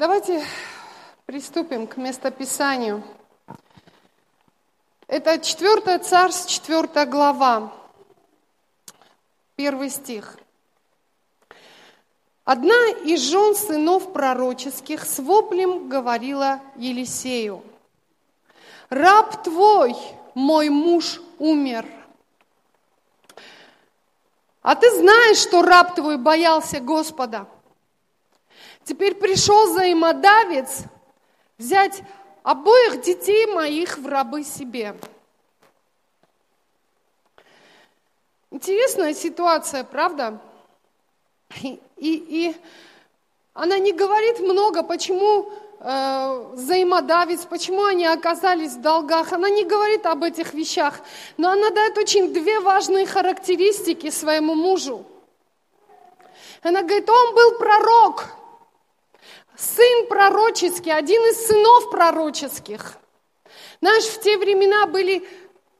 Давайте приступим к местописанию. Это 4 Царств, 4 глава, первый стих. Одна из жен сынов пророческих с воплем говорила Елисею, «Раб твой, мой муж, умер». А ты знаешь, что раб твой боялся Господа. Теперь пришел взаимодавец взять обоих детей моих в рабы себе. Интересная ситуация, правда? И, и, и она не говорит много, почему э, взаимодавец, почему они оказались в долгах. Она не говорит об этих вещах, но она дает очень две важные характеристики своему мужу. Она говорит, он был пророк, сын пророческий, один из сынов пророческих. Знаешь, в те времена были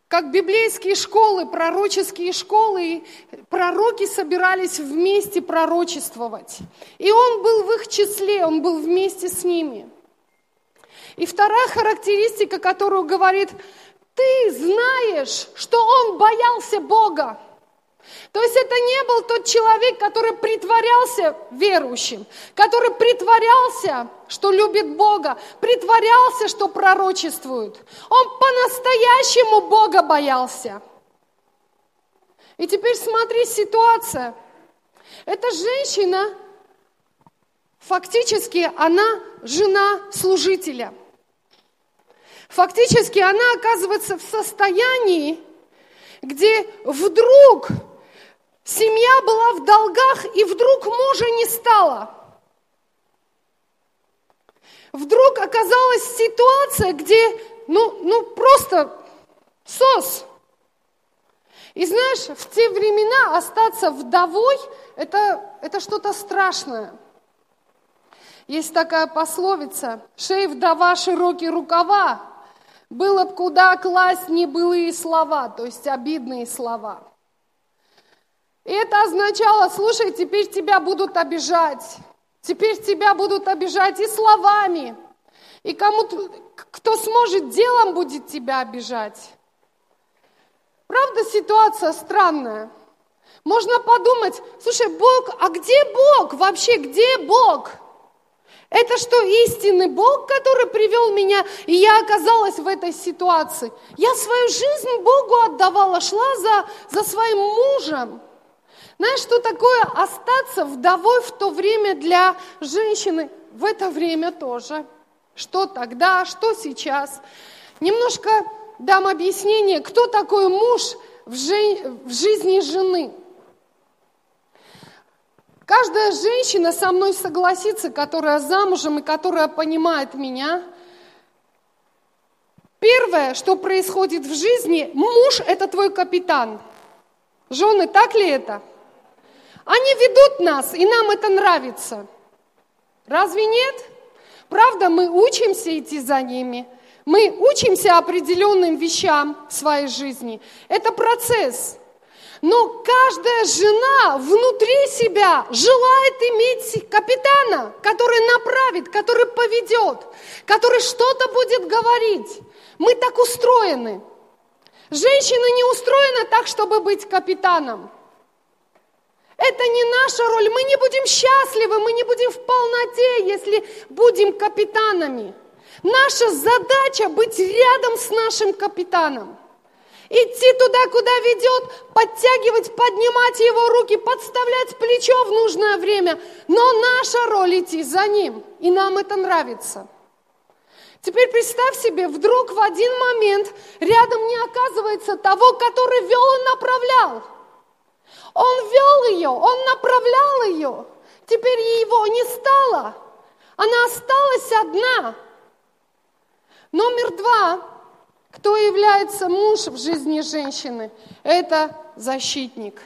как библейские школы, пророческие школы, и пророки собирались вместе пророчествовать. И он был в их числе, он был вместе с ними. И вторая характеристика, которую говорит, ты знаешь, что он боялся Бога. То есть это не был тот человек, который притворялся верующим, который притворялся, что любит Бога, притворялся, что пророчествует. Он по-настоящему Бога боялся. И теперь смотри ситуация. Эта женщина, фактически она жена служителя. Фактически она оказывается в состоянии, где вдруг Семья была в долгах, и вдруг мужа не стало. Вдруг оказалась ситуация, где, ну, ну просто сос. И знаешь, в те времена остаться вдовой это, – это что-то страшное. Есть такая пословица «Шей вдова, широкие рукава, было б куда класть небылые слова», то есть обидные слова – и это означало, слушай, теперь тебя будут обижать. Теперь тебя будут обижать и словами. И кому-то, кто сможет, делом будет тебя обижать. Правда, ситуация странная. Можно подумать, слушай, Бог, а где Бог вообще, где Бог? Это что, истинный Бог, который привел меня, и я оказалась в этой ситуации? Я свою жизнь Богу отдавала, шла за, за своим мужем. Знаешь, что такое остаться вдовой в то время для женщины? В это время тоже. Что тогда, что сейчас? Немножко дам объяснение, кто такой муж в, жи- в жизни жены. Каждая женщина со мной согласится, которая замужем и которая понимает меня. Первое, что происходит в жизни, муж – это твой капитан. Жены, так ли это? Они ведут нас, и нам это нравится. Разве нет? Правда, мы учимся идти за ними. Мы учимся определенным вещам в своей жизни. Это процесс. Но каждая жена внутри себя желает иметь капитана, который направит, который поведет, который что-то будет говорить. Мы так устроены. Женщина не устроена так, чтобы быть капитаном. Это не наша роль. Мы не будем счастливы, мы не будем в полноте, если будем капитанами. Наша задача быть рядом с нашим капитаном. Идти туда, куда ведет, подтягивать, поднимать его руки, подставлять плечо в нужное время. Но наша роль идти за ним, и нам это нравится. Теперь представь себе, вдруг в один момент рядом не оказывается того, который вел и направлял. Он вел ее, он направлял ее. Теперь его не стало. Она осталась одна. Номер два. Кто является муж в жизни женщины? Это защитник.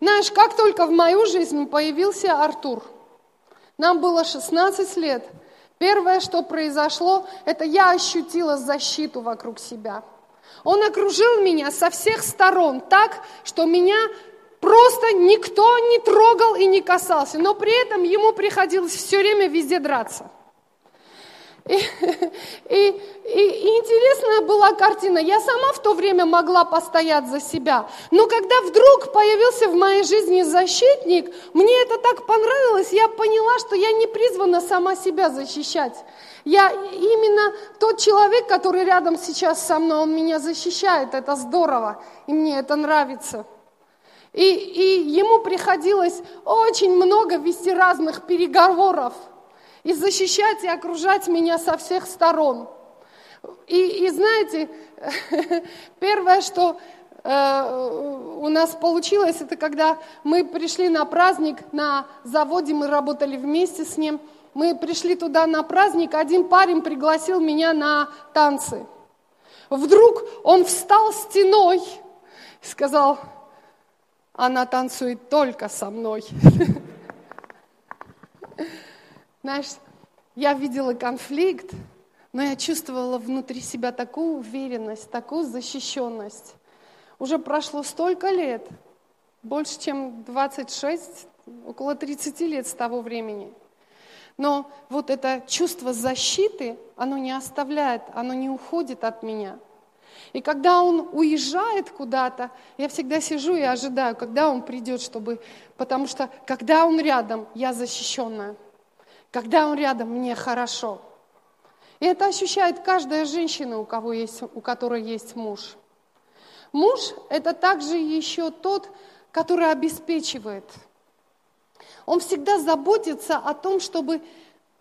Знаешь, как только в мою жизнь появился Артур, нам было 16 лет, первое, что произошло, это я ощутила защиту вокруг себя – он окружил меня со всех сторон так, что меня просто никто не трогал и не касался, но при этом ему приходилось все время везде драться. И, и, и, интересная была картина. Я сама в то время могла постоять за себя. Но когда вдруг появился в моей жизни защитник, мне это так понравилось, я поняла, что я не призвана сама себя защищать. Я именно тот человек, который рядом сейчас со мной, он меня защищает. Это здорово, и мне это нравится. И, и ему приходилось очень много вести разных переговоров – и защищать и окружать меня со всех сторон. И, и знаете, первое, что э, у нас получилось, это когда мы пришли на праздник на заводе, мы работали вместе с ним. Мы пришли туда на праздник, один парень пригласил меня на танцы. Вдруг он встал стеной и сказал, она танцует только со мной. Знаешь, я видела конфликт, но я чувствовала внутри себя такую уверенность, такую защищенность. Уже прошло столько лет, больше, чем 26, около 30 лет с того времени. Но вот это чувство защиты, оно не оставляет, оно не уходит от меня. И когда он уезжает куда-то, я всегда сижу и ожидаю, когда он придет, чтобы... Потому что когда он рядом, я защищенная. Когда он рядом, мне хорошо. И это ощущает каждая женщина, у, кого есть, у которой есть муж. Муж – это также еще тот, который обеспечивает. Он всегда заботится о том, чтобы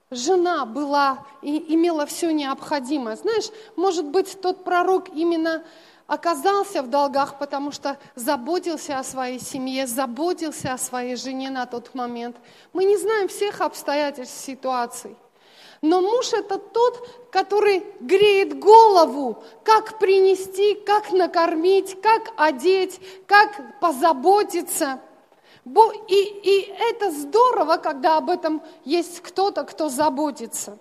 жена была и имела все необходимое. Знаешь, может быть, тот пророк именно оказался в долгах, потому что заботился о своей семье, заботился о своей жене на тот момент. Мы не знаем всех обстоятельств ситуации. Но муж это тот, который греет голову, как принести, как накормить, как одеть, как позаботиться. И, и это здорово, когда об этом есть кто-то, кто заботится.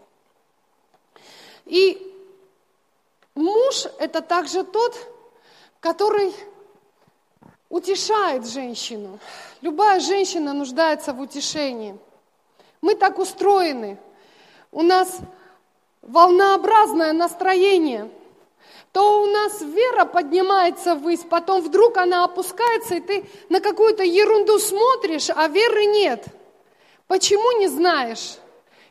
И муж это также тот, который утешает женщину. Любая женщина нуждается в утешении. Мы так устроены. У нас волнообразное настроение. То у нас вера поднимается ввысь, потом вдруг она опускается, и ты на какую-то ерунду смотришь, а веры нет. Почему не знаешь?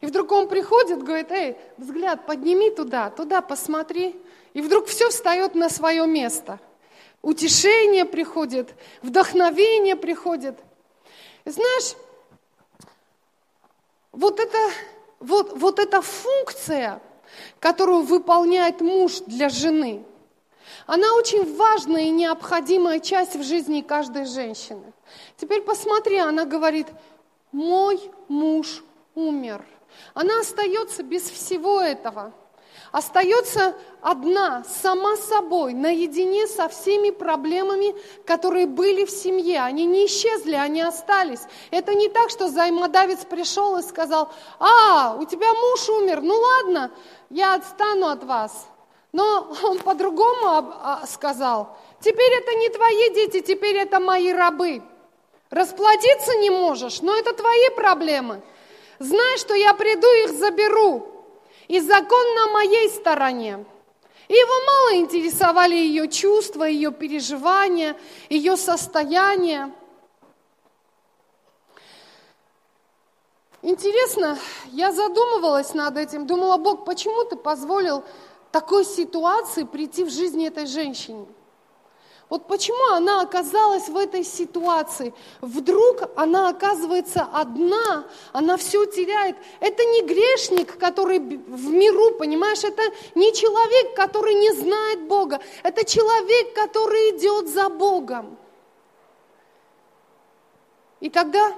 И вдруг он приходит, говорит, эй, взгляд подними туда, туда посмотри. И вдруг все встает на свое место – утешение приходит, вдохновение приходит. Знаешь, вот, это, вот, вот эта функция, которую выполняет муж для жены, она очень важная и необходимая часть в жизни каждой женщины. Теперь посмотри, она говорит, мой муж умер. Она остается без всего этого – остается одна, сама собой, наедине со всеми проблемами, которые были в семье. Они не исчезли, они остались. Это не так, что взаимодавец пришел и сказал, а, у тебя муж умер, ну ладно, я отстану от вас. Но он по-другому сказал, теперь это не твои дети, теперь это мои рабы. Расплатиться не можешь, но это твои проблемы. Знай, что я приду их заберу. И закон на моей стороне. И его мало интересовали ее чувства, ее переживания, ее состояние. Интересно, я задумывалась над этим, думала, Бог, почему ты позволил такой ситуации прийти в жизни этой женщине? Вот почему она оказалась в этой ситуации? Вдруг она оказывается одна, она все теряет. Это не грешник, который в миру, понимаешь, это не человек, который не знает Бога, это человек, который идет за Богом. И тогда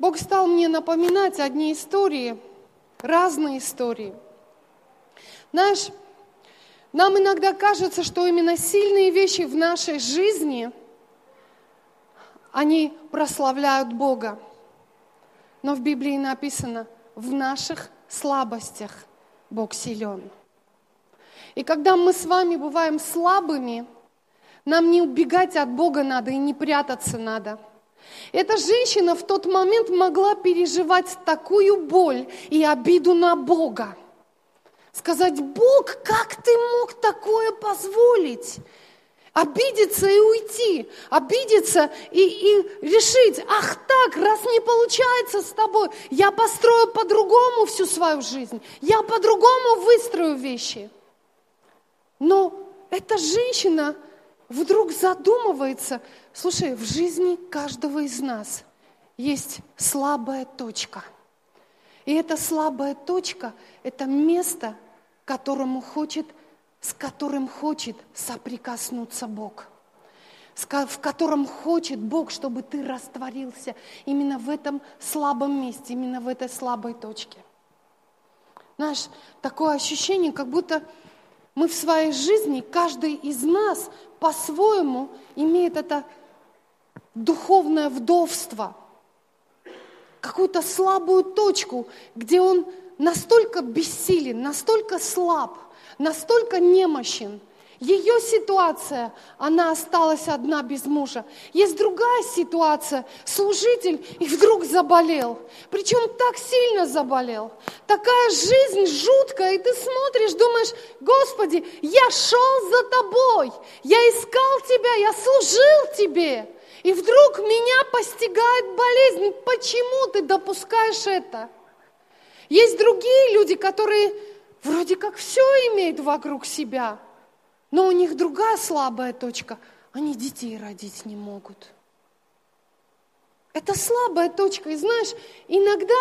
Бог стал мне напоминать одни истории, разные истории. Знаешь, нам иногда кажется, что именно сильные вещи в нашей жизни, они прославляют Бога. Но в Библии написано, в наших слабостях Бог силен. И когда мы с вами бываем слабыми, Нам не убегать от Бога надо и не прятаться надо. Эта женщина в тот момент могла переживать такую боль и обиду на Бога. Сказать, Бог, как ты мог такое позволить? Обидеться и уйти, обидеться и, и решить, ах так, раз не получается с тобой, я построю по-другому всю свою жизнь, я по-другому выстрою вещи. Но эта женщина вдруг задумывается, слушай, в жизни каждого из нас есть слабая точка. И эта слабая точка – это место, которому хочет, с которым хочет соприкоснуться Бог в котором хочет Бог, чтобы ты растворился именно в этом слабом месте, именно в этой слабой точке. Знаешь, такое ощущение, как будто мы в своей жизни, каждый из нас по-своему имеет это духовное вдовство, какую-то слабую точку, где он настолько бессилен, настолько слаб, настолько немощен, ее ситуация, она осталась одна без мужа. Есть другая ситуация, служитель и вдруг заболел. Причем так сильно заболел. Такая жизнь жуткая, и ты смотришь, думаешь, Господи, я шел за тобой, я искал тебя, я служил тебе. И вдруг меня постигает болезнь. Почему ты допускаешь это? Есть другие люди, которые вроде как все имеют вокруг себя – но у них другая слабая точка. Они детей родить не могут. Это слабая точка. И знаешь, иногда,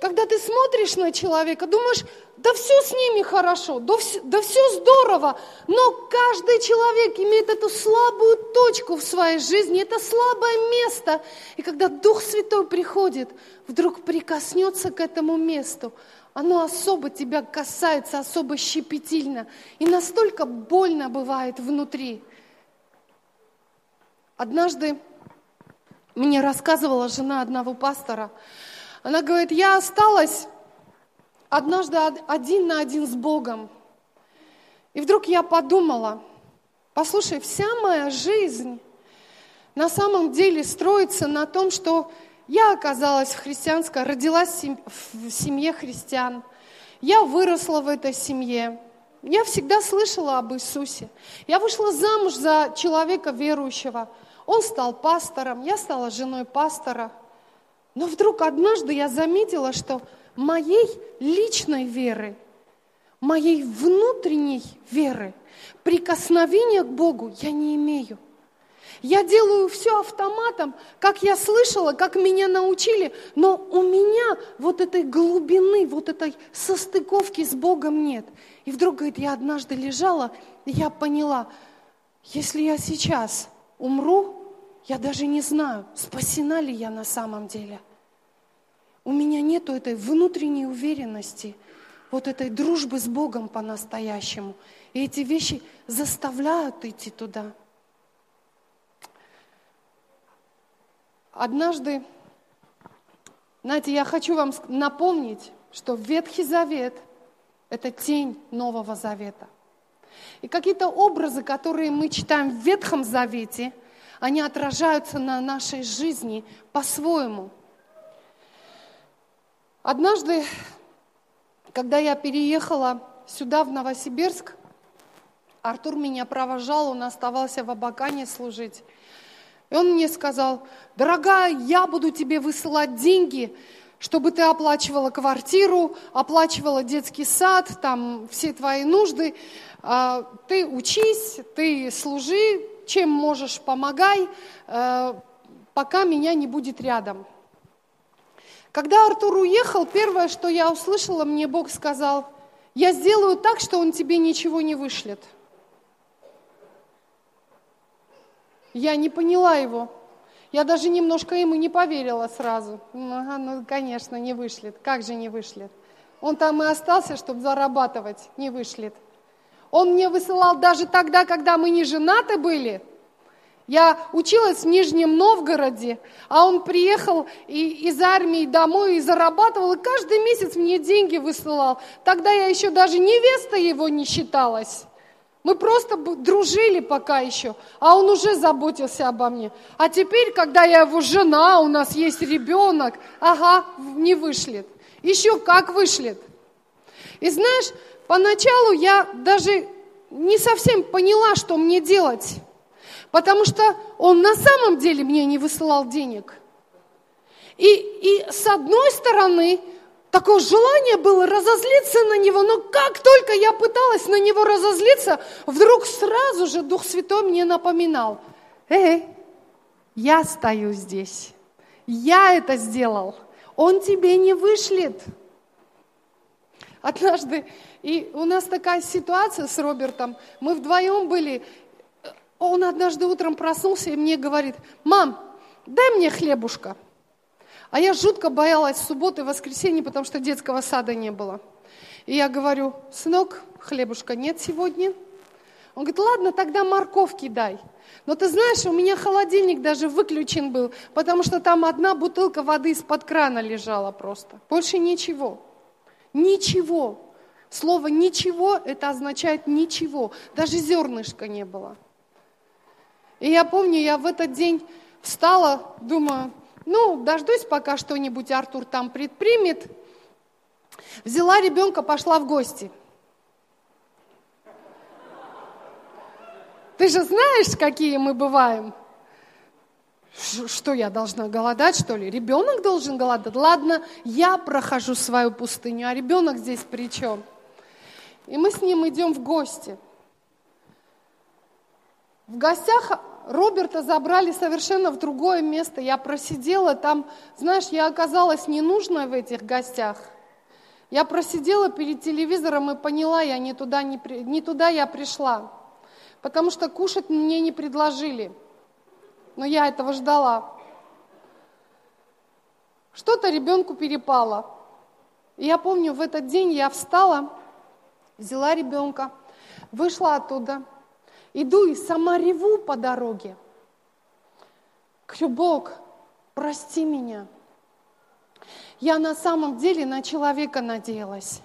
когда ты смотришь на человека, думаешь, да все с ними хорошо, да все, да все здорово, но каждый человек имеет эту слабую точку в своей жизни, это слабое место. И когда Дух Святой приходит, вдруг прикоснется к этому месту, оно особо тебя касается, особо щепетильно. И настолько больно бывает внутри. Однажды мне рассказывала жена одного пастора. Она говорит, я осталась однажды один на один с Богом. И вдруг я подумала, послушай, вся моя жизнь на самом деле строится на том, что я оказалась в христианской, родилась в семье христиан. Я выросла в этой семье. Я всегда слышала об Иисусе. Я вышла замуж за человека верующего. Он стал пастором, я стала женой пастора. Но вдруг однажды я заметила, что моей личной веры, моей внутренней веры, прикосновения к Богу я не имею. Я делаю все автоматом, как я слышала, как меня научили, но у меня вот этой глубины, вот этой состыковки с Богом нет. И вдруг, говорит, я однажды лежала, и я поняла, если я сейчас умру, я даже не знаю, спасена ли я на самом деле. У меня нету этой внутренней уверенности, вот этой дружбы с Богом по-настоящему. И эти вещи заставляют идти туда. Однажды, знаете, я хочу вам напомнить, что Ветхий Завет – это тень Нового Завета. И какие-то образы, которые мы читаем в Ветхом Завете, они отражаются на нашей жизни по-своему. Однажды, когда я переехала сюда, в Новосибирск, Артур меня провожал, он оставался в Абакане служить. И он мне сказал, дорогая, я буду тебе высылать деньги, чтобы ты оплачивала квартиру, оплачивала детский сад, там все твои нужды. А, ты учись, ты служи, чем можешь, помогай, э, пока меня не будет рядом. Когда Артур уехал, первое, что я услышала, мне Бог сказал, я сделаю так, что он тебе ничего не вышлет – Я не поняла его. Я даже немножко ему не поверила сразу. Ну, ага, ну, конечно, не вышлет. Как же не вышлет? Он там и остался, чтобы зарабатывать. Не вышлет. Он мне высылал даже тогда, когда мы не женаты были. Я училась в Нижнем Новгороде, а он приехал и, из армии домой и зарабатывал, и каждый месяц мне деньги высылал. Тогда я еще даже невеста его не считалась. Мы просто дружили пока еще, а он уже заботился обо мне. А теперь, когда я его жена, у нас есть ребенок, ага, не вышлет. Еще как вышлет. И знаешь, поначалу я даже не совсем поняла, что мне делать. Потому что он на самом деле мне не высылал денег. И, и с одной стороны, такое желание было разозлиться на него, но как только я пыталась на него разозлиться, вдруг сразу же Дух Святой мне напоминал, эй, я стою здесь, я это сделал, он тебе не вышлет. Однажды, и у нас такая ситуация с Робертом, мы вдвоем были, он однажды утром проснулся и мне говорит, мам, дай мне хлебушка. А я жутко боялась субботы и воскресенья, потому что детского сада не было. И я говорю, сынок, хлебушка нет сегодня. Он говорит, ладно, тогда морковки дай. Но ты знаешь, у меня холодильник даже выключен был, потому что там одна бутылка воды из-под крана лежала просто. Больше ничего. Ничего. Слово «ничего» это означает ничего. Даже зернышка не было. И я помню, я в этот день встала, думаю, ну, дождусь, пока что-нибудь Артур там предпримет. Взяла ребенка, пошла в гости. Ты же знаешь, какие мы бываем? Что я должна голодать, что ли? Ребенок должен голодать? Ладно, я прохожу свою пустыню, а ребенок здесь при чем? И мы с ним идем в гости. В гостях Роберта забрали совершенно в другое место. Я просидела там, знаешь, я оказалась ненужной в этих гостях. Я просидела перед телевизором и поняла, я не туда, не, не туда я пришла. Потому что кушать мне не предложили. Но я этого ждала. Что-то ребенку перепало. И я помню, в этот день я встала, взяла ребенка, вышла оттуда – Иду и сама реву по дороге. Говорю, Бог, прости меня. Я на самом деле на человека надеялась.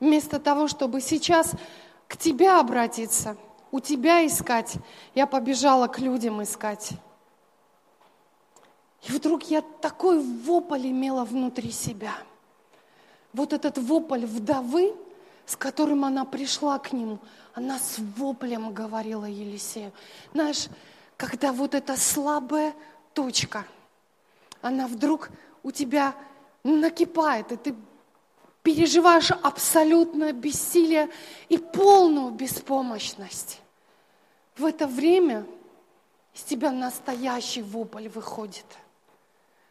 Вместо того, чтобы сейчас к тебе обратиться, у тебя искать, я побежала к людям искать. И вдруг я такой вопль имела внутри себя. Вот этот вопль вдовы, с которым она пришла к нему, она с воплем говорила Елисею. Знаешь, когда вот эта слабая точка, она вдруг у тебя накипает, и ты переживаешь абсолютное бессилие и полную беспомощность. В это время из тебя настоящий вопль выходит.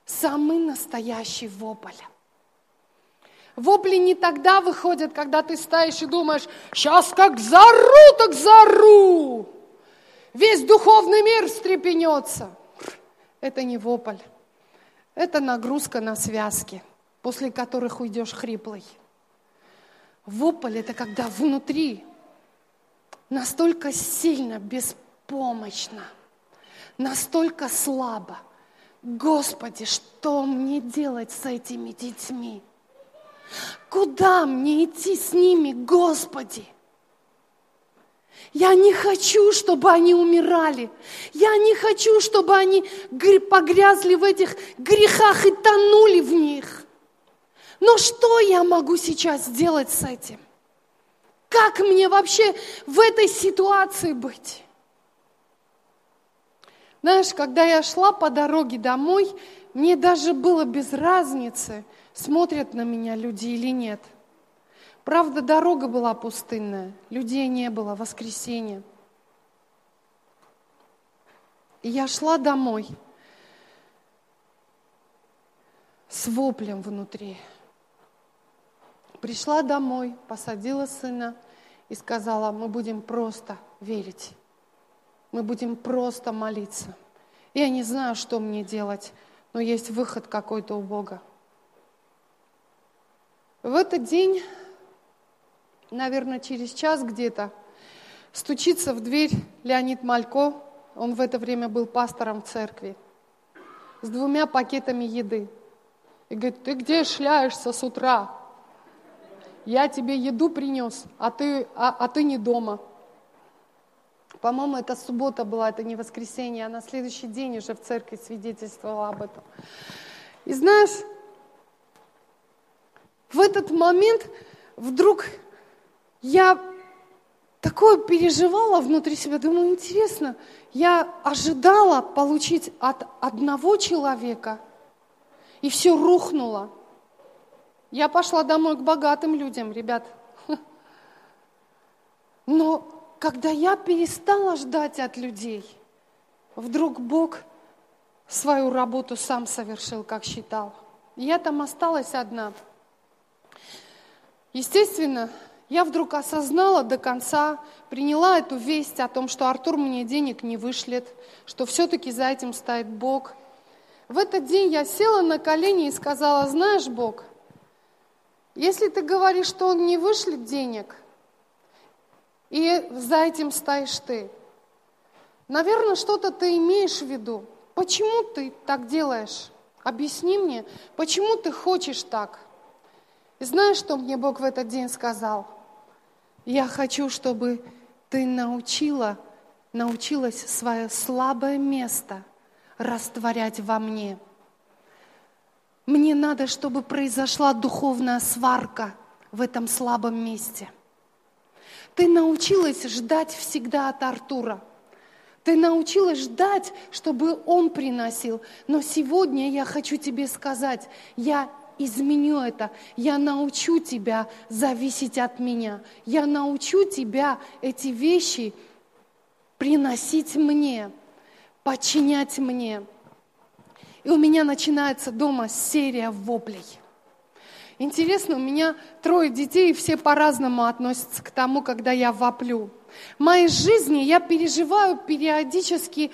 Самый настоящий вопль. Вопли не тогда выходят, когда ты стоишь и думаешь, сейчас как зару, так зару. Весь духовный мир встрепенется. Это не вопль. Это нагрузка на связки, после которых уйдешь хриплый. Вопль – это когда внутри настолько сильно, беспомощно, настолько слабо. Господи, что мне делать с этими детьми? Куда мне идти с ними, Господи? Я не хочу, чтобы они умирали. Я не хочу, чтобы они погрязли в этих грехах и тонули в них. Но что я могу сейчас сделать с этим? Как мне вообще в этой ситуации быть? Знаешь, когда я шла по дороге домой, мне даже было без разницы – смотрят на меня люди или нет. Правда, дорога была пустынная, людей не было, воскресенье. Я шла домой с воплем внутри. Пришла домой, посадила сына и сказала, мы будем просто верить, мы будем просто молиться. Я не знаю, что мне делать, но есть выход какой-то у Бога. В этот день, наверное, через час где-то, стучится в дверь Леонид Малько, он в это время был пастором в церкви, с двумя пакетами еды. И говорит, ты где шляешься с утра? я тебе еду принес, а ты, а, а ты не дома. По-моему, это суббота была, это не воскресенье, а на следующий день уже в церкви свидетельствовала об этом. И знаешь, в этот момент вдруг я такое переживала внутри себя, думаю, интересно, я ожидала получить от одного человека, и все рухнуло. Я пошла домой к богатым людям, ребят. Но когда я перестала ждать от людей, вдруг Бог свою работу сам совершил, как считал. я там осталась одна. Естественно, я вдруг осознала до конца, приняла эту весть о том, что Артур мне денег не вышлет, что все-таки за этим стоит Бог. В этот день я села на колени и сказала, знаешь, Бог, если ты говоришь, что он не вышлет денег, и за этим стоишь ты, наверное, что-то ты имеешь в виду. Почему ты так делаешь? Объясни мне, почему ты хочешь так? И знаешь, что мне Бог в этот день сказал? Я хочу, чтобы ты научила, научилась свое слабое место растворять во мне. Мне надо, чтобы произошла духовная сварка в этом слабом месте. Ты научилась ждать всегда от Артура. Ты научилась ждать, чтобы он приносил. Но сегодня я хочу тебе сказать, я изменю это. Я научу тебя зависеть от меня. Я научу тебя эти вещи приносить мне, подчинять мне. И у меня начинается дома серия воплей. Интересно, у меня трое детей, и все по-разному относятся к тому, когда я воплю. В моей жизни я переживаю периодически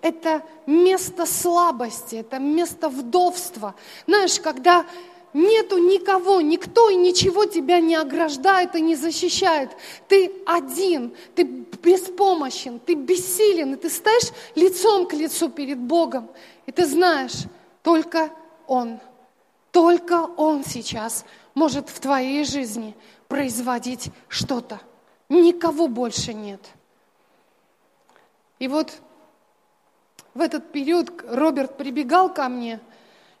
это место слабости, это место вдовства. Знаешь, когда нету никого, никто и ничего тебя не ограждает и не защищает. Ты один, ты беспомощен, ты бессилен, и ты стоишь лицом к лицу перед Богом. И ты знаешь, только Он, только Он сейчас может в твоей жизни производить что-то. Никого больше нет. И вот в этот период Роберт прибегал ко мне,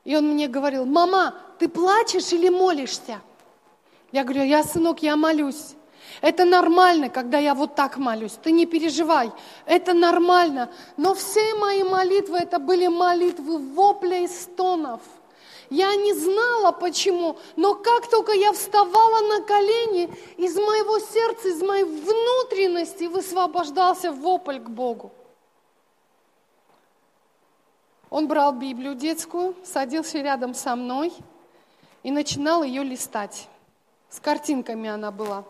и он мне говорил, мама, ты плачешь или молишься? Я говорю, я, сынок, я молюсь. Это нормально, когда я вот так молюсь. Ты не переживай, это нормально. Но все мои молитвы, это были молитвы вопля и стонов. Я не знала почему, но как только я вставала на колени, из моего сердца, из моей внутренности высвобождался вопль к Богу. Он брал Библию детскую, садился рядом со мной и начинал ее листать. С картинками она была.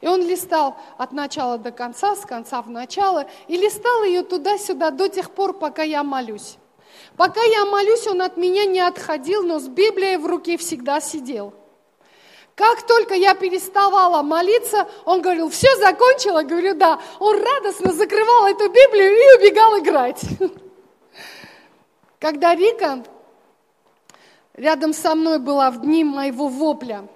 И он листал от начала до конца, с конца в начало, и листал ее туда-сюда до тех пор, пока я молюсь. Пока я молюсь, он от меня не отходил, но с Библией в руке всегда сидел. Как только я переставала молиться, он говорил, все закончила? Говорю, да. Он радостно закрывал эту Библию и убегал играть. Когда Рика рядом со мной была в дни моего вопля,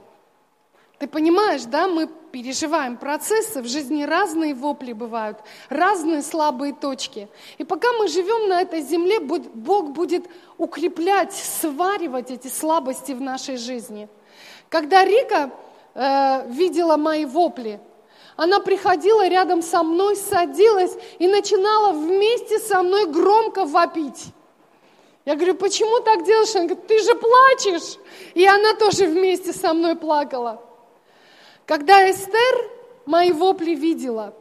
ты понимаешь, да, мы переживаем процессы, в жизни разные вопли бывают, разные слабые точки. И пока мы живем на этой земле, Бог будет укреплять, сваривать эти слабости в нашей жизни. Когда Рика э, видела мои вопли, она приходила рядом со мной, садилась и начинала вместе со мной громко вопить. Я говорю, почему так делаешь? Она говорит, ты же плачешь. И она тоже вместе со мной плакала. Когда Эстер мои вопли видела,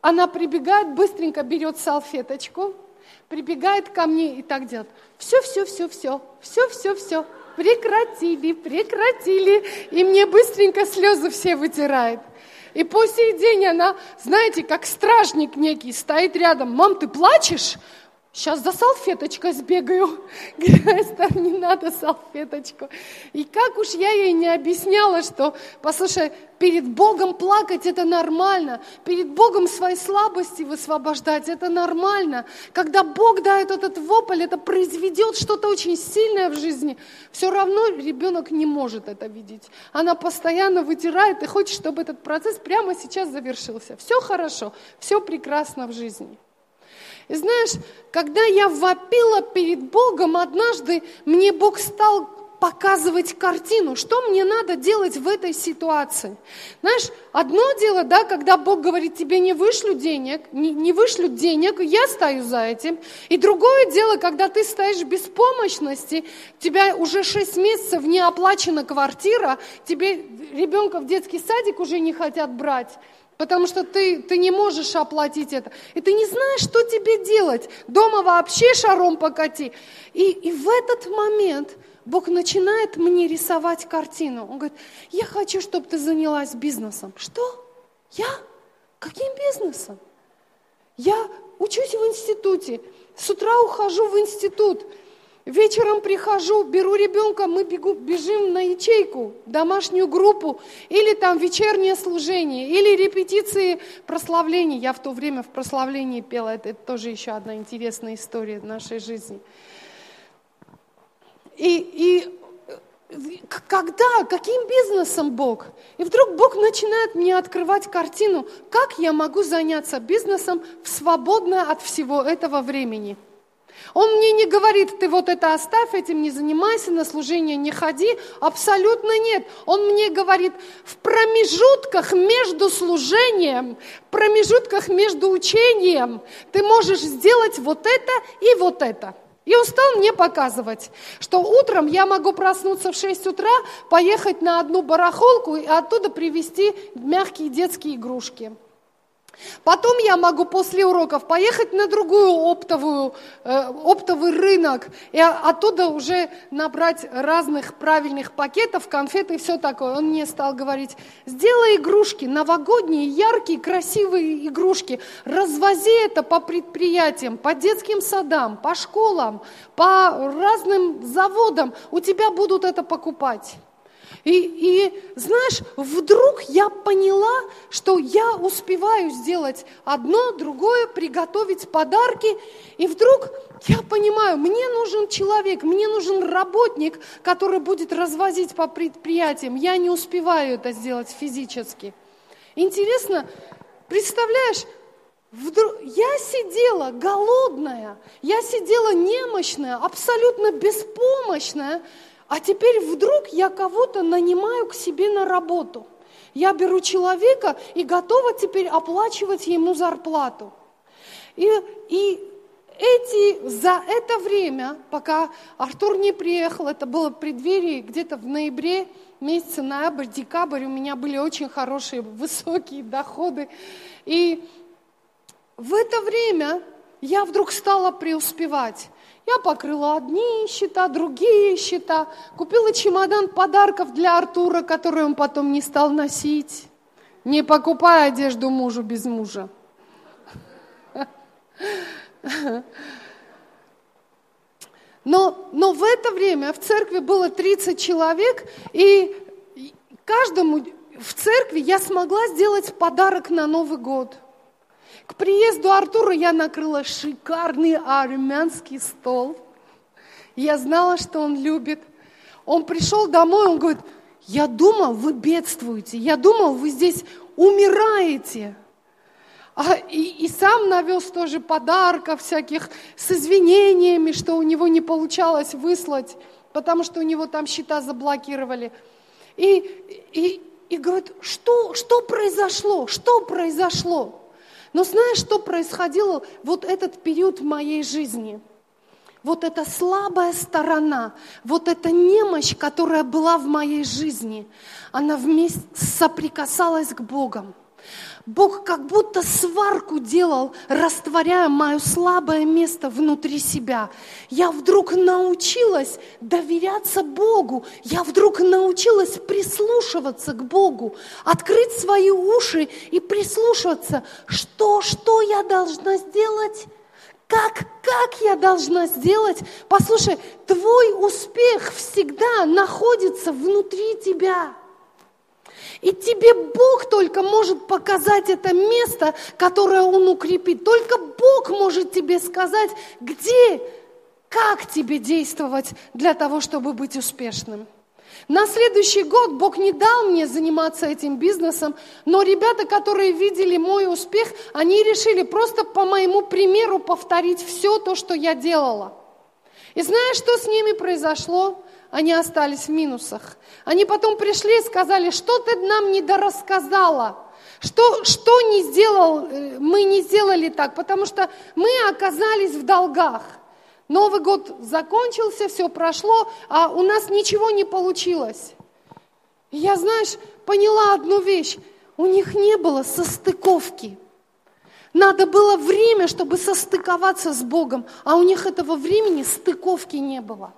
она прибегает, быстренько берет салфеточку, прибегает ко мне и так делает. Все, все, все, все, все, все, все. Прекратили, прекратили. И мне быстренько слезы все вытирает. И по сей день она, знаете, как стражник некий, стоит рядом. Мам, ты плачешь? Сейчас за салфеточкой сбегаю. Эстер, не надо салфеточку. И как уж я ей не объясняла, что, послушай, перед Богом плакать это нормально, перед Богом свои слабости высвобождать это нормально. Когда Бог дает этот вопль, это произведет что-то очень сильное в жизни. Все равно ребенок не может это видеть. Она постоянно вытирает и хочет, чтобы этот процесс прямо сейчас завершился. Все хорошо, все прекрасно в жизни. И знаешь, когда я вопила перед Богом, однажды мне Бог стал показывать картину, что мне надо делать в этой ситуации. Знаешь, одно дело, да, когда Бог говорит, тебе не вышлю денег, не, не вышлют денег, я стою за этим. И другое дело, когда ты стоишь в беспомощности, тебя уже 6 месяцев не оплачена квартира, тебе ребенка в детский садик уже не хотят брать потому что ты, ты не можешь оплатить это. И ты не знаешь, что тебе делать. Дома вообще шаром покати. И, и в этот момент Бог начинает мне рисовать картину. Он говорит, я хочу, чтобы ты занялась бизнесом. Что? Я? Каким бизнесом? Я учусь в институте. С утра ухожу в институт. Вечером прихожу, беру ребенка, мы бегу, бежим на ячейку, домашнюю группу, или там вечернее служение, или репетиции прославлений. Я в то время в прославлении пела, это, это тоже еще одна интересная история нашей жизни. И, и когда, каким бизнесом Бог? И вдруг Бог начинает мне открывать картину, как я могу заняться бизнесом в свободное от всего этого времени – он мне не говорит, ты вот это оставь, этим не занимайся, на служение не ходи. Абсолютно нет. Он мне говорит, в промежутках между служением, в промежутках между учением ты можешь сделать вот это и вот это. И он стал мне показывать, что утром я могу проснуться в 6 утра, поехать на одну барахолку и оттуда привезти мягкие детские игрушки. Потом я могу после уроков поехать на другую оптовую, э, оптовый рынок и оттуда уже набрать разных правильных пакетов, конфет и все такое. Он мне стал говорить, сделай игрушки, новогодние, яркие, красивые игрушки, развози это по предприятиям, по детским садам, по школам, по разным заводам, у тебя будут это покупать. И, и знаешь, вдруг я поняла, что я успеваю сделать одно, другое, приготовить подарки. И вдруг я понимаю, мне нужен человек, мне нужен работник, который будет развозить по предприятиям. Я не успеваю это сделать физически. Интересно, представляешь, Вдруг, я сидела голодная, я сидела немощная, абсолютно беспомощная, а теперь вдруг я кого-то нанимаю к себе на работу. Я беру человека и готова теперь оплачивать ему зарплату. И, и эти, за это время, пока Артур не приехал, это было в преддверии где-то в ноябре, месяце ноябрь, декабрь, у меня были очень хорошие, высокие доходы. И в это время я вдруг стала преуспевать. Я покрыла одни счета, другие счета, купила чемодан подарков для Артура, который он потом не стал носить, не покупая одежду мужу без мужа. Но, но в это время в церкви было 30 человек, и каждому в церкви я смогла сделать подарок на Новый год – к приезду Артура я накрыла шикарный армянский стол. Я знала, что он любит. Он пришел домой, он говорит, я думал, вы бедствуете, я думал, вы здесь умираете. А, и, и сам навез тоже подарков всяких с извинениями, что у него не получалось выслать, потому что у него там счета заблокировали. И, и, и говорит, что, что произошло, что произошло? Но знаешь, что происходило вот этот период в моей жизни? Вот эта слабая сторона, вот эта немощь, которая была в моей жизни, она вместе соприкасалась к Богом. Бог как будто сварку делал, растворяя мое слабое место внутри себя. Я вдруг научилась доверяться Богу. Я вдруг научилась прислушиваться к Богу, открыть свои уши и прислушиваться, что, что я должна сделать, Как, как я должна сделать? Послушай, твой успех всегда находится внутри тебя. И тебе Бог только может показать это место, которое Он укрепит. Только Бог может тебе сказать, где, как тебе действовать для того, чтобы быть успешным. На следующий год Бог не дал мне заниматься этим бизнесом, но ребята, которые видели мой успех, они решили просто по моему примеру повторить все то, что я делала. И знаешь, что с ними произошло? Они остались в минусах. Они потом пришли и сказали, что ты нам не дорассказала. Что, что не сделал, э, мы не сделали так, потому что мы оказались в долгах. Новый год закончился, все прошло, а у нас ничего не получилось. Я, знаешь, поняла одну вещь. У них не было состыковки. Надо было время, чтобы состыковаться с Богом, а у них этого времени стыковки не было.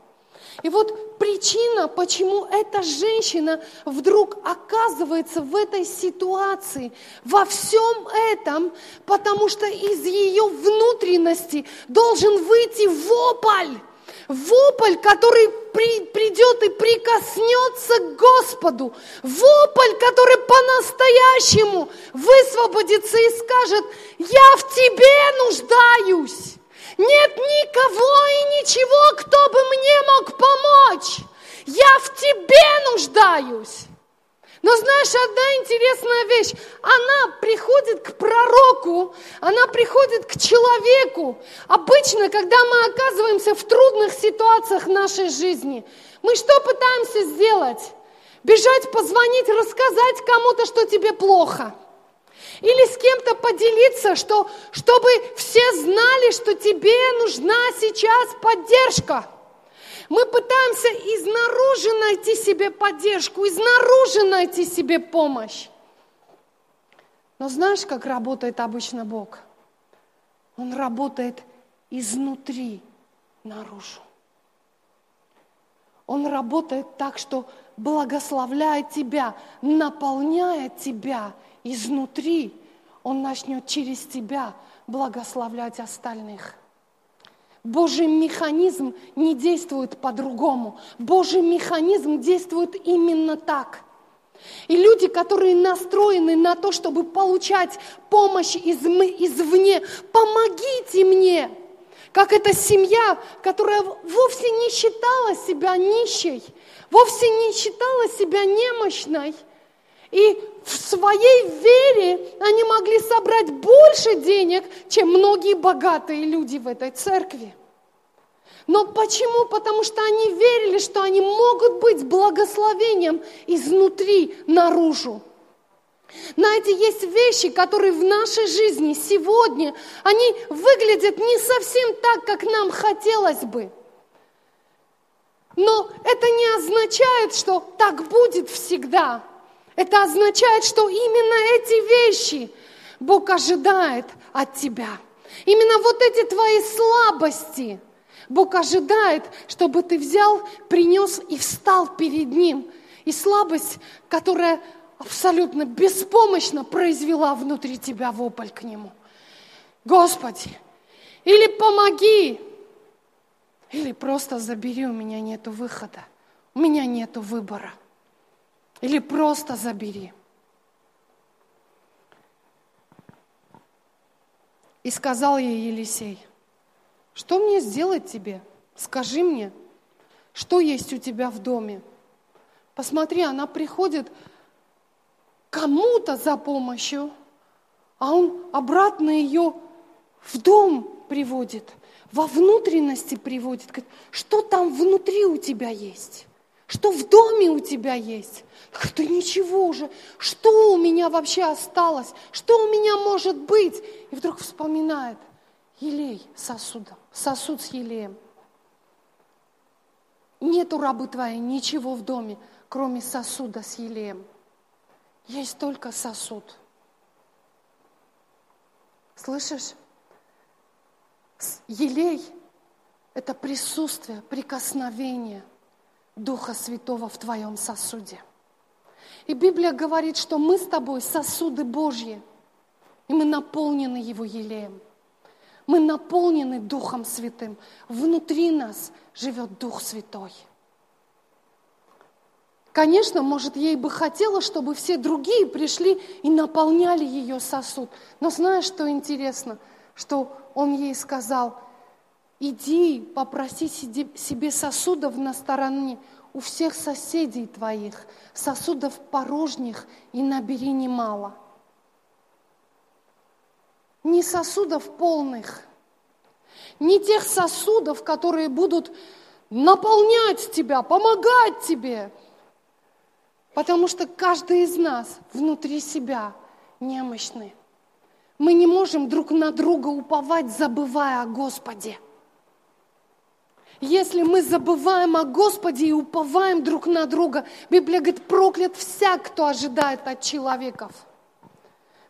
И вот причина, почему эта женщина вдруг оказывается в этой ситуации, во всем этом, потому что из ее внутренности должен выйти вопль. Вопль, который при, придет и прикоснется к Господу. Вопль, который по-настоящему высвободится и скажет, я в тебе нуждаюсь. Нет никого и ничего, кто бы мне мог помочь. Я в тебе нуждаюсь. Но знаешь, одна интересная вещь. Она приходит к пророку, она приходит к человеку. Обычно, когда мы оказываемся в трудных ситуациях нашей жизни, мы что пытаемся сделать? Бежать, позвонить, рассказать кому-то, что тебе плохо – или с кем-то поделиться, что, чтобы все знали, что тебе нужна сейчас поддержка. Мы пытаемся изнаружи найти себе поддержку, изнаружи найти себе помощь. Но знаешь, как работает обычно Бог? Он работает изнутри наружу. Он работает так, что благословляет тебя, наполняет тебя изнутри, Он начнет через тебя благословлять остальных. Божий механизм не действует по-другому. Божий механизм действует именно так. И люди, которые настроены на то, чтобы получать помощь из, извне, помогите мне. Как эта семья, которая вовсе не считала себя нищей, вовсе не считала себя немощной – и в своей вере они могли собрать больше денег, чем многие богатые люди в этой церкви. Но почему? Потому что они верили, что они могут быть благословением изнутри наружу. Знаете, есть вещи, которые в нашей жизни сегодня, они выглядят не совсем так, как нам хотелось бы. Но это не означает, что так будет всегда. Это означает, что именно эти вещи Бог ожидает от тебя. Именно вот эти твои слабости Бог ожидает, чтобы ты взял, принес и встал перед Ним. И слабость, которая абсолютно беспомощно произвела внутри тебя вопль к Нему. Господи, или помоги, или просто забери, у меня нету выхода, у меня нету выбора. Или просто забери. И сказал ей Елисей, что мне сделать тебе? Скажи мне, что есть у тебя в доме? Посмотри, она приходит кому-то за помощью, а он обратно ее в дом приводит, во внутренности приводит. Что там внутри у тебя есть? Что в доме у тебя есть? Да ничего уже, что у меня вообще осталось? Что у меня может быть? И вдруг вспоминает, елей сосудом, сосуд с елеем. Нету рабы твоей ничего в доме, кроме сосуда с елеем. Есть только сосуд. Слышишь? Елей – это присутствие, прикосновение – Духа Святого в твоем сосуде. И Библия говорит, что мы с тобой сосуды Божьи, и мы наполнены Его елеем. Мы наполнены Духом Святым. Внутри нас живет Дух Святой. Конечно, может, ей бы хотелось, чтобы все другие пришли и наполняли ее сосуд. Но знаешь, что интересно? Что он ей сказал, иди попроси себе сосудов на стороне у всех соседей твоих, сосудов порожних, и набери немало. Не сосудов полных, не тех сосудов, которые будут наполнять тебя, помогать тебе, Потому что каждый из нас внутри себя немощный. Мы не можем друг на друга уповать, забывая о Господе. Если мы забываем о Господе и уповаем друг на друга, Библия говорит, проклят всяк, кто ожидает от человеков.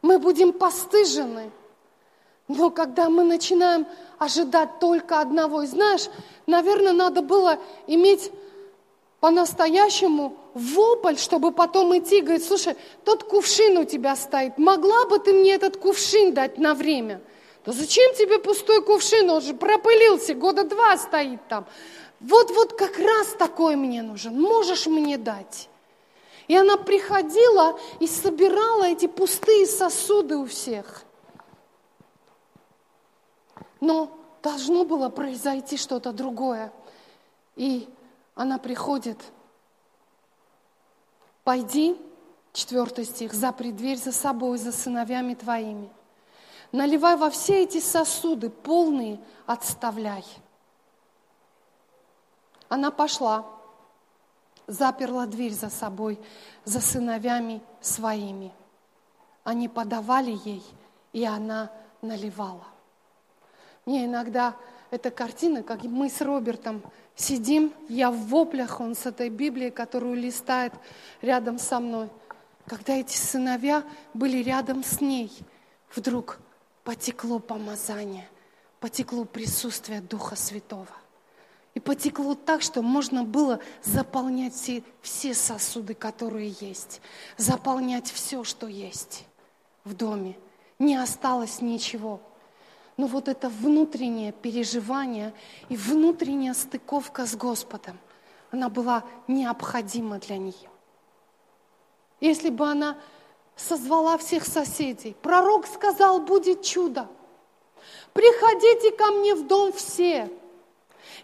Мы будем постыжены. Но когда мы начинаем ожидать только одного, и знаешь, наверное, надо было иметь по-настоящему вопль, чтобы потом идти и говорить, слушай, тот кувшин у тебя стоит, могла бы ты мне этот кувшин дать на время? Да зачем тебе пустой кувшин, он же пропылился, года два стоит там. Вот-вот как раз такой мне нужен, можешь мне дать? И она приходила и собирала эти пустые сосуды у всех. Но должно было произойти что-то другое. И она приходит, пойди, четвертый стих, запри дверь за собой, за сыновьями твоими. Наливай во все эти сосуды, полные, отставляй. Она пошла, заперла дверь за собой, за сыновьями своими. Они подавали ей, и она наливала. Мне иногда эта картина, как мы с Робертом сидим, я в воплях, он с этой Библией, которую листает рядом со мной. Когда эти сыновья были рядом с ней, вдруг потекло помазание, потекло присутствие Духа Святого. И потекло так, что можно было заполнять все, все сосуды, которые есть, заполнять все, что есть в доме. Не осталось ничего. Но вот это внутреннее переживание и внутренняя стыковка с Господом, она была необходима для нее. Если бы она созвала всех соседей, пророк сказал, будет чудо. Приходите ко мне в дом все.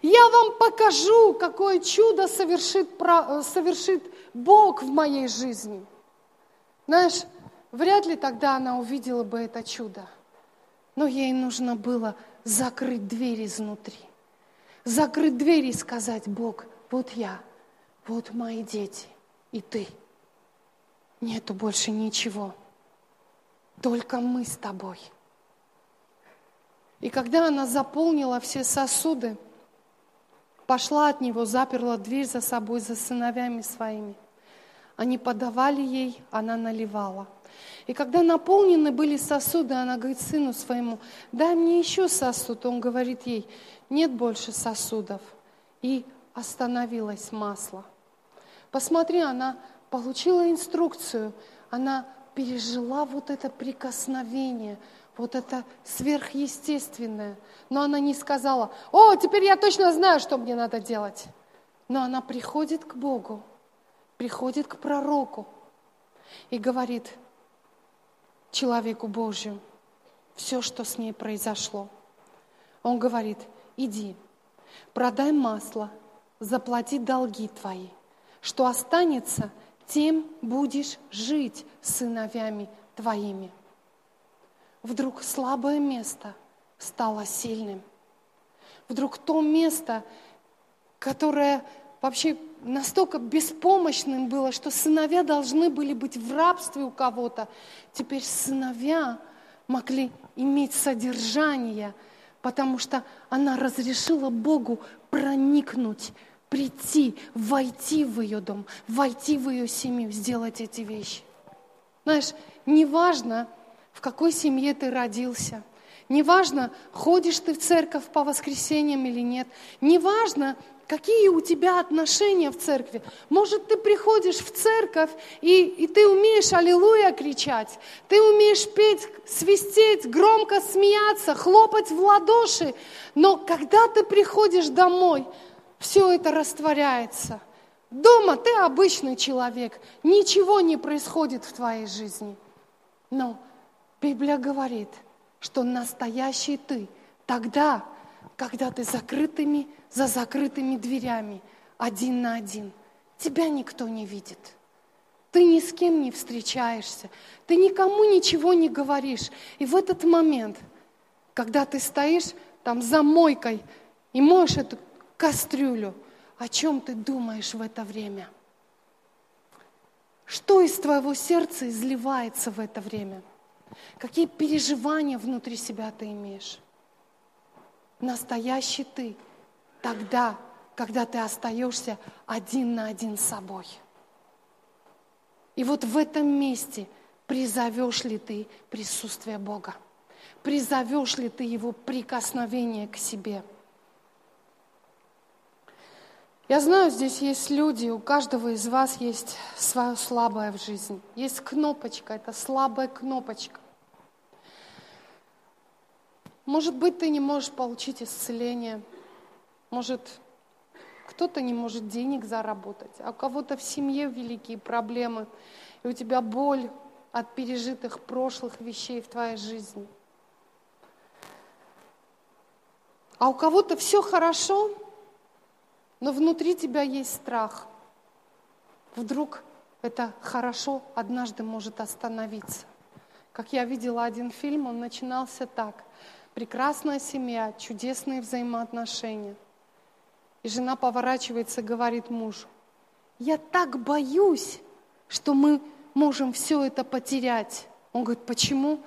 Я вам покажу, какое чудо совершит, совершит Бог в моей жизни. Знаешь, вряд ли тогда она увидела бы это чудо но ей нужно было закрыть дверь изнутри. Закрыть дверь и сказать, Бог, вот я, вот мои дети и ты. Нету больше ничего. Только мы с тобой. И когда она заполнила все сосуды, пошла от него, заперла дверь за собой, за сыновьями своими. Они подавали ей, она наливала – и когда наполнены были сосуды, она говорит сыну своему, дай мне еще сосуд. Он говорит ей, нет больше сосудов. И остановилось масло. Посмотри, она получила инструкцию, она пережила вот это прикосновение, вот это сверхъестественное. Но она не сказала, о, теперь я точно знаю, что мне надо делать. Но она приходит к Богу, приходит к пророку и говорит, человеку Божию все, что с ней произошло. Он говорит, иди, продай масло, заплати долги твои. Что останется, тем будешь жить сыновьями твоими. Вдруг слабое место стало сильным. Вдруг то место, которое вообще настолько беспомощным было, что сыновья должны были быть в рабстве у кого-то. Теперь сыновья могли иметь содержание, потому что она разрешила Богу проникнуть, прийти, войти в ее дом, войти в ее семью, сделать эти вещи. Знаешь, неважно, в какой семье ты родился – Неважно, ходишь ты в церковь по воскресеньям или нет. Неважно, Какие у тебя отношения в церкви? Может, ты приходишь в церковь, и, и ты умеешь аллилуйя кричать, ты умеешь петь, свистеть, громко смеяться, хлопать в ладоши, но когда ты приходишь домой, все это растворяется. Дома ты обычный человек, ничего не происходит в твоей жизни. Но Библия говорит, что настоящий ты тогда, когда ты закрытыми, за закрытыми дверями, один на один. Тебя никто не видит. Ты ни с кем не встречаешься. Ты никому ничего не говоришь. И в этот момент, когда ты стоишь там за мойкой и моешь эту кастрюлю, о чем ты думаешь в это время? Что из твоего сердца изливается в это время? Какие переживания внутри себя ты имеешь? настоящий ты тогда, когда ты остаешься один на один с собой. И вот в этом месте призовешь ли ты присутствие Бога? Призовешь ли ты Его прикосновение к себе? Я знаю, здесь есть люди, у каждого из вас есть свое слабое в жизни. Есть кнопочка, это слабая кнопочка. Может быть, ты не можешь получить исцеление. Может, кто-то не может денег заработать, а у кого-то в семье великие проблемы, и у тебя боль от пережитых прошлых вещей в твоей жизни. А у кого-то все хорошо, но внутри тебя есть страх. Вдруг это хорошо однажды может остановиться. Как я видела один фильм, он начинался так прекрасная семья, чудесные взаимоотношения. И жена поворачивается и говорит мужу, я так боюсь, что мы можем все это потерять. Он говорит, почему?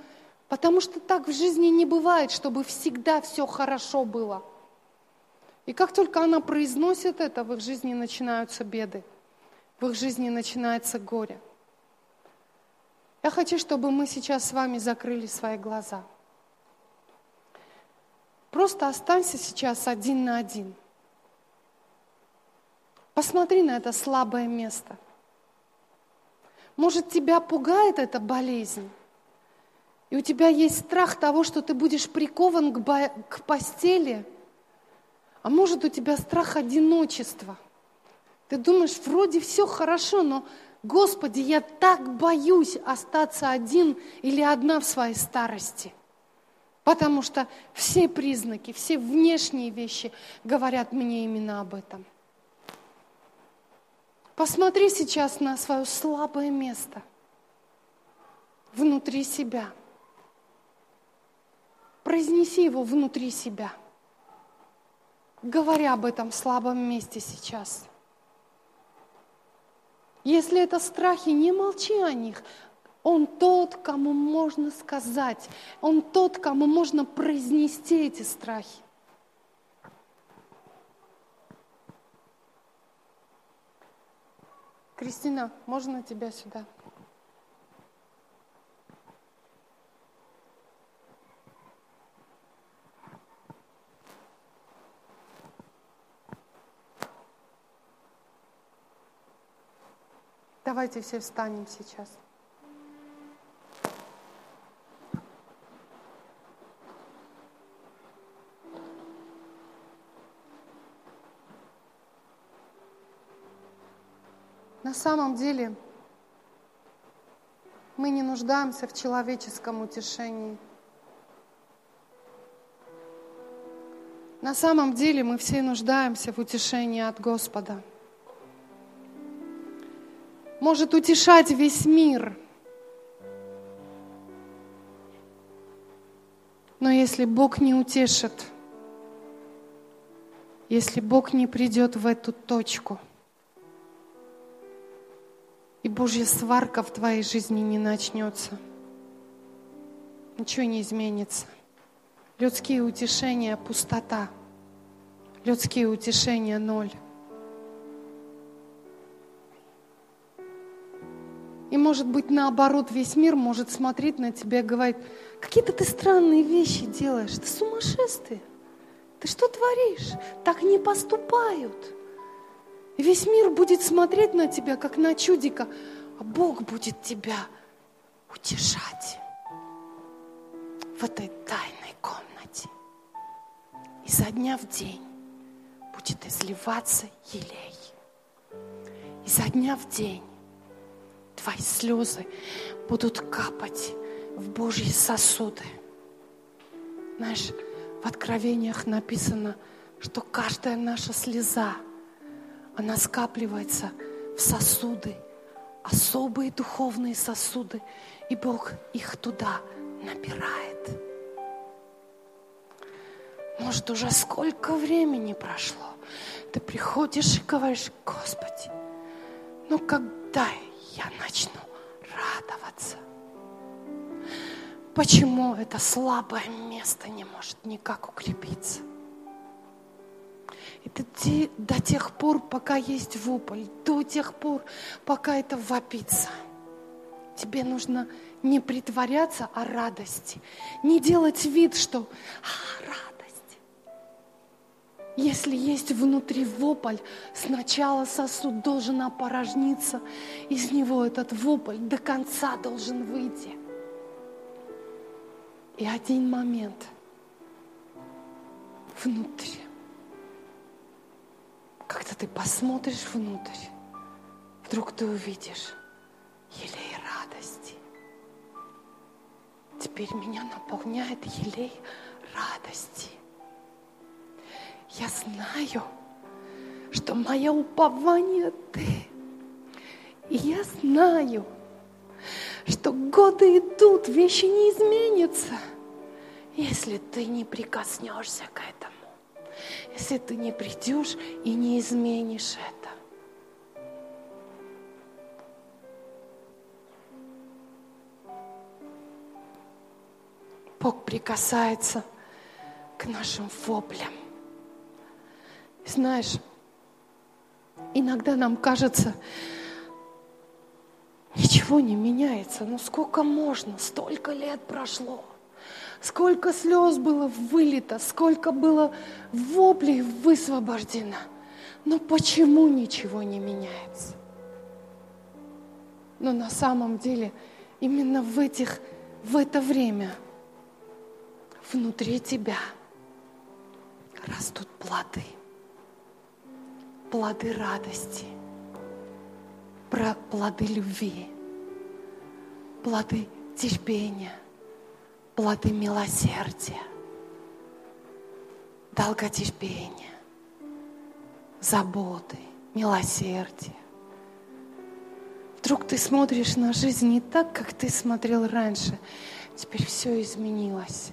Потому что так в жизни не бывает, чтобы всегда все хорошо было. И как только она произносит это, в их жизни начинаются беды, в их жизни начинается горе. Я хочу, чтобы мы сейчас с вами закрыли свои глаза – Просто останься сейчас один на один. Посмотри на это слабое место. Может, тебя пугает эта болезнь? И у тебя есть страх того, что ты будешь прикован к, постели. А может, у тебя страх одиночества. Ты думаешь, вроде все хорошо, но, Господи, я так боюсь остаться один или одна в своей старости – Потому что все признаки, все внешние вещи говорят мне именно об этом. Посмотри сейчас на свое слабое место внутри себя. Произнеси его внутри себя. Говоря об этом слабом месте сейчас. Если это страхи, не молчи о них, он тот, кому можно сказать. Он тот, кому можно произнести эти страхи. Кристина, можно тебя сюда? Давайте все встанем сейчас. На самом деле мы не нуждаемся в человеческом утешении. На самом деле мы все нуждаемся в утешении от Господа. Может утешать весь мир. Но если Бог не утешит, если Бог не придет в эту точку – и Божья сварка в твоей жизни не начнется. Ничего не изменится. Людские утешения – пустота. Людские утешения – ноль. И может быть наоборот, весь мир может смотреть на тебя и говорить, какие-то ты странные вещи делаешь, ты сумасшествие. Ты что творишь? Так не поступают. И весь мир будет смотреть на тебя, как на чудика, а Бог будет тебя утешать в этой тайной комнате. И за дня в день будет изливаться елей. И за дня в день твои слезы будут капать в Божьи сосуды. Знаешь, в Откровениях написано, что каждая наша слеза, она скапливается в сосуды, особые духовные сосуды, и Бог их туда набирает. Может, уже сколько времени прошло, ты приходишь и говоришь, Господи, ну когда я начну радоваться? Почему это слабое место не может никак укрепиться? Это до тех пор, пока есть вопль, до тех пор, пока это вопится. Тебе нужно не притворяться о радости, не делать вид, что а, радость. Если есть внутри вопль, сначала сосуд должен опорожниться, из него этот вопль до конца должен выйти. И один момент внутрь. Когда ты посмотришь внутрь, вдруг ты увидишь елей радости. Теперь меня наполняет елей радости. Я знаю, что мое упование Ты. И я знаю, что годы идут, вещи не изменятся, если ты не прикоснешься к этому, если ты не придешь и не изменишь это. Бог прикасается к нашим воплям. Знаешь, иногда нам кажется, Ничего не меняется. Ну сколько можно? Столько лет прошло. Сколько слез было вылито, сколько было воплей высвобождено. Но почему ничего не меняется? Но на самом деле именно в, этих, в это время внутри тебя растут плоды. Плоды радости – про плоды любви, плоды терпения, плоды милосердия, долготерпения, заботы, милосердия. Вдруг ты смотришь на жизнь не так, как ты смотрел раньше. Теперь все изменилось.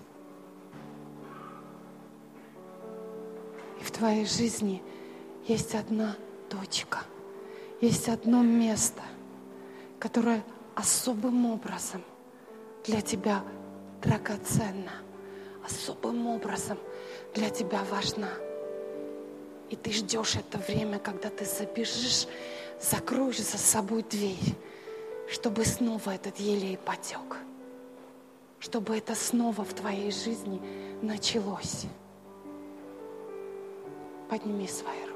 И в твоей жизни есть одна точка – есть одно место, которое особым образом для тебя драгоценно, особым образом для тебя важна. И ты ждешь это время, когда ты забежишь, закроешь за собой дверь, чтобы снова этот елей потек, чтобы это снова в твоей жизни началось. Подними свои руки.